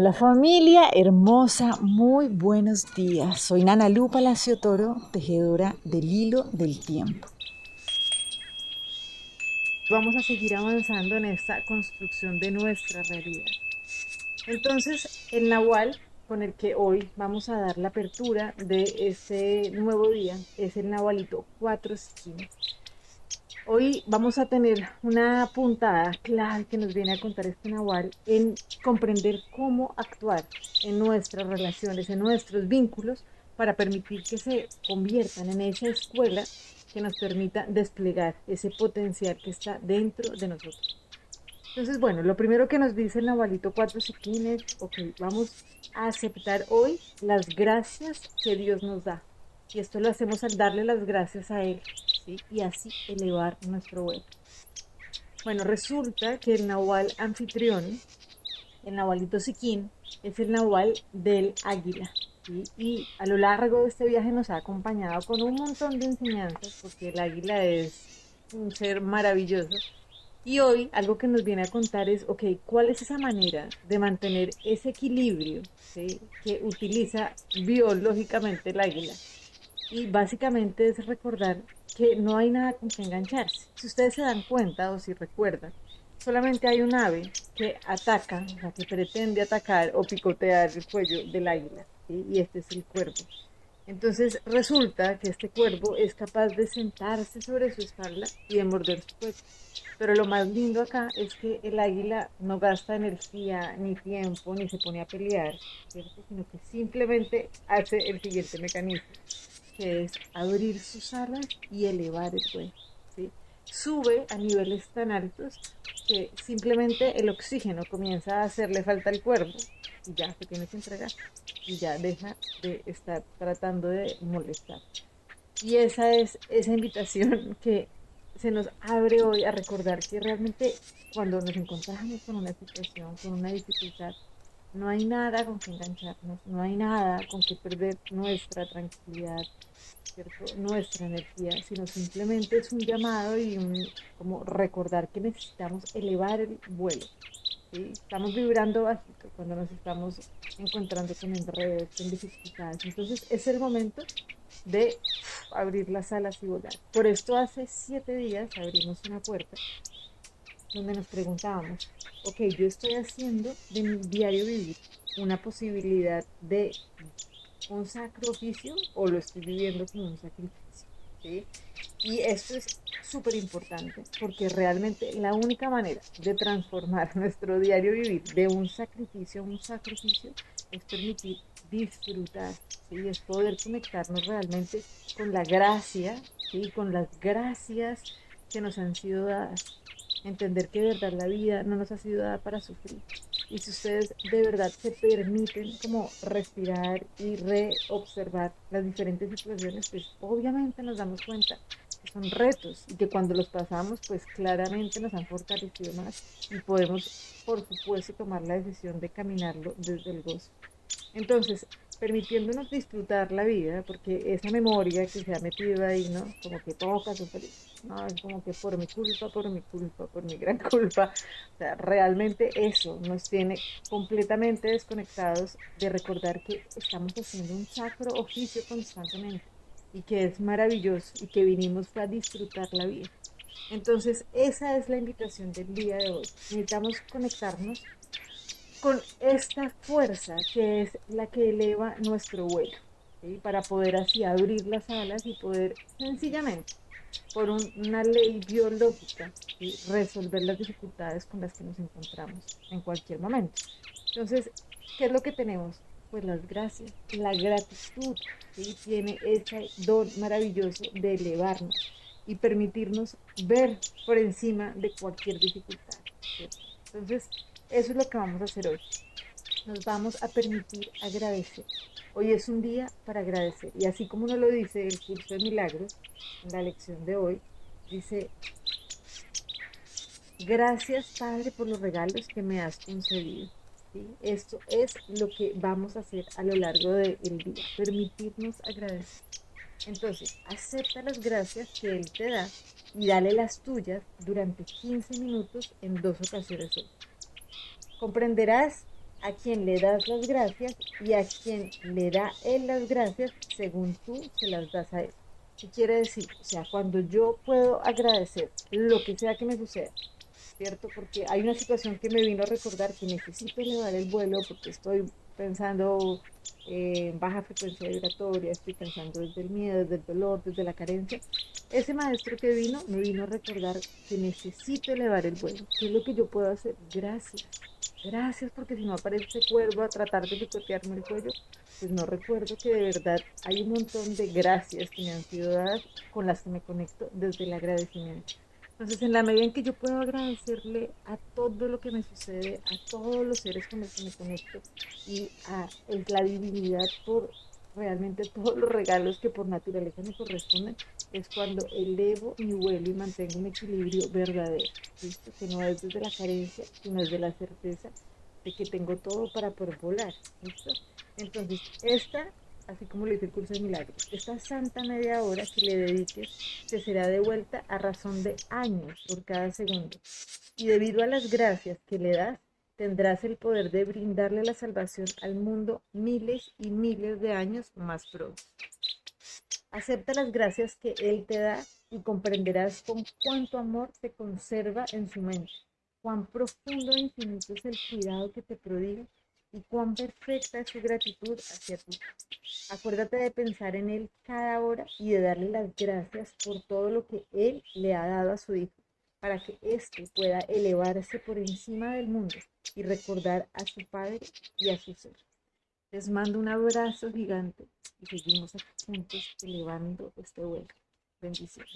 Hola familia hermosa, muy buenos días. Soy Nana Lu Palacio Toro, tejedora del hilo del tiempo. Vamos a seguir avanzando en esta construcción de nuestra realidad. Entonces, el Nahual con el que hoy vamos a dar la apertura de este nuevo día es el Nahualito 4 esquinas. Hoy vamos a tener una puntada clave que nos viene a contar este Nahual en comprender cómo actuar en nuestras relaciones, en nuestros vínculos, para permitir que se conviertan en esa escuela que nos permita desplegar ese potencial que está dentro de nosotros. Entonces, bueno, lo primero que nos dice el Nahualito Cuatro Siquines, ok, vamos a aceptar hoy las gracias que Dios nos da. Y esto lo hacemos al darle las gracias a Él y así elevar nuestro vuelo. Bueno, resulta que el nahual anfitrión, el nahualito siquín, es el nahual del águila. Y a lo largo de este viaje nos ha acompañado con un montón de enseñanzas, porque el águila es un ser maravilloso. Y hoy algo que nos viene a contar es, ok, ¿cuál es esa manera de mantener ese equilibrio que utiliza biológicamente el águila? Y básicamente es recordar que no hay nada con que engancharse. Si ustedes se dan cuenta o si recuerdan, solamente hay un ave que ataca, o sea, que pretende atacar o picotear el cuello del águila, y este es el cuervo. Entonces resulta que este cuervo es capaz de sentarse sobre su espalda y de morder su cuello. Pero lo más lindo acá es que el águila no gasta energía, ni tiempo, ni se pone a pelear, sino que simplemente hace el siguiente mecanismo que es abrir sus alas y elevar el vuelo. Sube a niveles tan altos que simplemente el oxígeno comienza a hacerle falta al cuerpo y ya se tiene que entregar y ya deja de estar tratando de molestar. Y esa es esa invitación que se nos abre hoy a recordar que realmente cuando nos encontramos con una situación, con una dificultad, no hay nada con que engancharnos, no hay nada con que perder nuestra tranquilidad, nuestra energía, sino simplemente es un llamado y un, como recordar que necesitamos elevar el vuelo. Estamos vibrando bajito cuando nos estamos encontrando con enredos, con dificultades. Entonces es el momento de abrir las alas y volar. Por esto hace siete días abrimos una puerta donde nos preguntábamos, ok, yo estoy haciendo de mi diario vivir una posibilidad de un sacrificio o lo estoy viviendo como un sacrificio. ¿sí? Y esto es súper importante porque realmente la única manera de transformar nuestro diario vivir de un sacrificio a un sacrificio es permitir disfrutar, ¿sí? es poder conectarnos realmente con la gracia, ¿sí? con las gracias que nos han sido dadas entender que de verdad la vida no nos ha sido dada para sufrir. Y si ustedes de verdad se permiten como respirar y reobservar las diferentes situaciones, pues obviamente nos damos cuenta que son retos y que cuando los pasamos, pues claramente nos han fortalecido más y podemos, por supuesto, tomar la decisión de caminarlo desde el gozo. Entonces, permitiéndonos disfrutar la vida, porque esa memoria que se ha metido ahí, ¿no? Como que toca ¿no? Es como que por mi culpa, por mi culpa, por mi gran culpa. O sea, realmente eso nos tiene completamente desconectados de recordar que estamos haciendo un sacro oficio constantemente y que es maravilloso y que vinimos para disfrutar la vida. Entonces, esa es la invitación del día de hoy. Necesitamos conectarnos con esta fuerza que es la que eleva nuestro vuelo, para poder así abrir las alas y poder sencillamente, por una ley biológica, resolver las dificultades con las que nos encontramos en cualquier momento. Entonces, ¿qué es lo que tenemos? Pues las gracias, la gratitud, tiene ese don maravilloso de elevarnos y permitirnos ver por encima de cualquier dificultad. Entonces, eso es lo que vamos a hacer hoy. Nos vamos a permitir agradecer. Hoy es un día para agradecer. Y así como nos lo dice el curso de milagros, en la lección de hoy, dice, gracias Padre por los regalos que me has concedido. Esto es lo que vamos a hacer a lo largo del día, permitirnos agradecer. Entonces, acepta las gracias que Él te da y dale las tuyas durante 15 minutos en dos ocasiones hoy comprenderás a quien le das las gracias y a quien le da él las gracias según tú se las das a él. ¿Qué quiere decir? O sea, cuando yo puedo agradecer lo que sea que me suceda, ¿cierto? Porque hay una situación que me vino a recordar que necesito elevar el vuelo porque estoy pensando en baja frecuencia vibratoria, estoy pensando desde el miedo, desde el dolor, desde la carencia. Ese maestro que vino me vino a recordar que necesito elevar el vuelo. ¿Qué es lo que yo puedo hacer? Gracias. Gracias porque si no aparece cuervo a tratar de picotearme el cuello, pues no recuerdo que de verdad hay un montón de gracias que me han sido dadas con las que me conecto desde el agradecimiento. Entonces, en la medida en que yo puedo agradecerle a todo lo que me sucede, a todos los seres con los que me conecto y a la divinidad por realmente todos los regalos que por naturaleza me corresponden, es cuando elevo mi vuelo y mantengo un equilibrio verdadero, que no es desde la carencia, sino desde la certeza de que tengo todo para poder volar. ¿listo? Entonces, esta así como le dice el curso de milagros. Esta santa media hora que le dediques te será devuelta a razón de años por cada segundo. Y debido a las gracias que le das, tendrás el poder de brindarle la salvación al mundo miles y miles de años más pronto. Acepta las gracias que Él te da y comprenderás con cuánto amor te conserva en su mente, cuán profundo e infinito es el cuidado que te prodiga y cuán perfecta es su gratitud hacia ti. Acuérdate de pensar en Él cada hora y de darle las gracias por todo lo que Él le ha dado a su Hijo, para que éste pueda elevarse por encima del mundo y recordar a su Padre y a su Ser. Les mando un abrazo gigante y seguimos juntos elevando este vuelo. Bendiciones.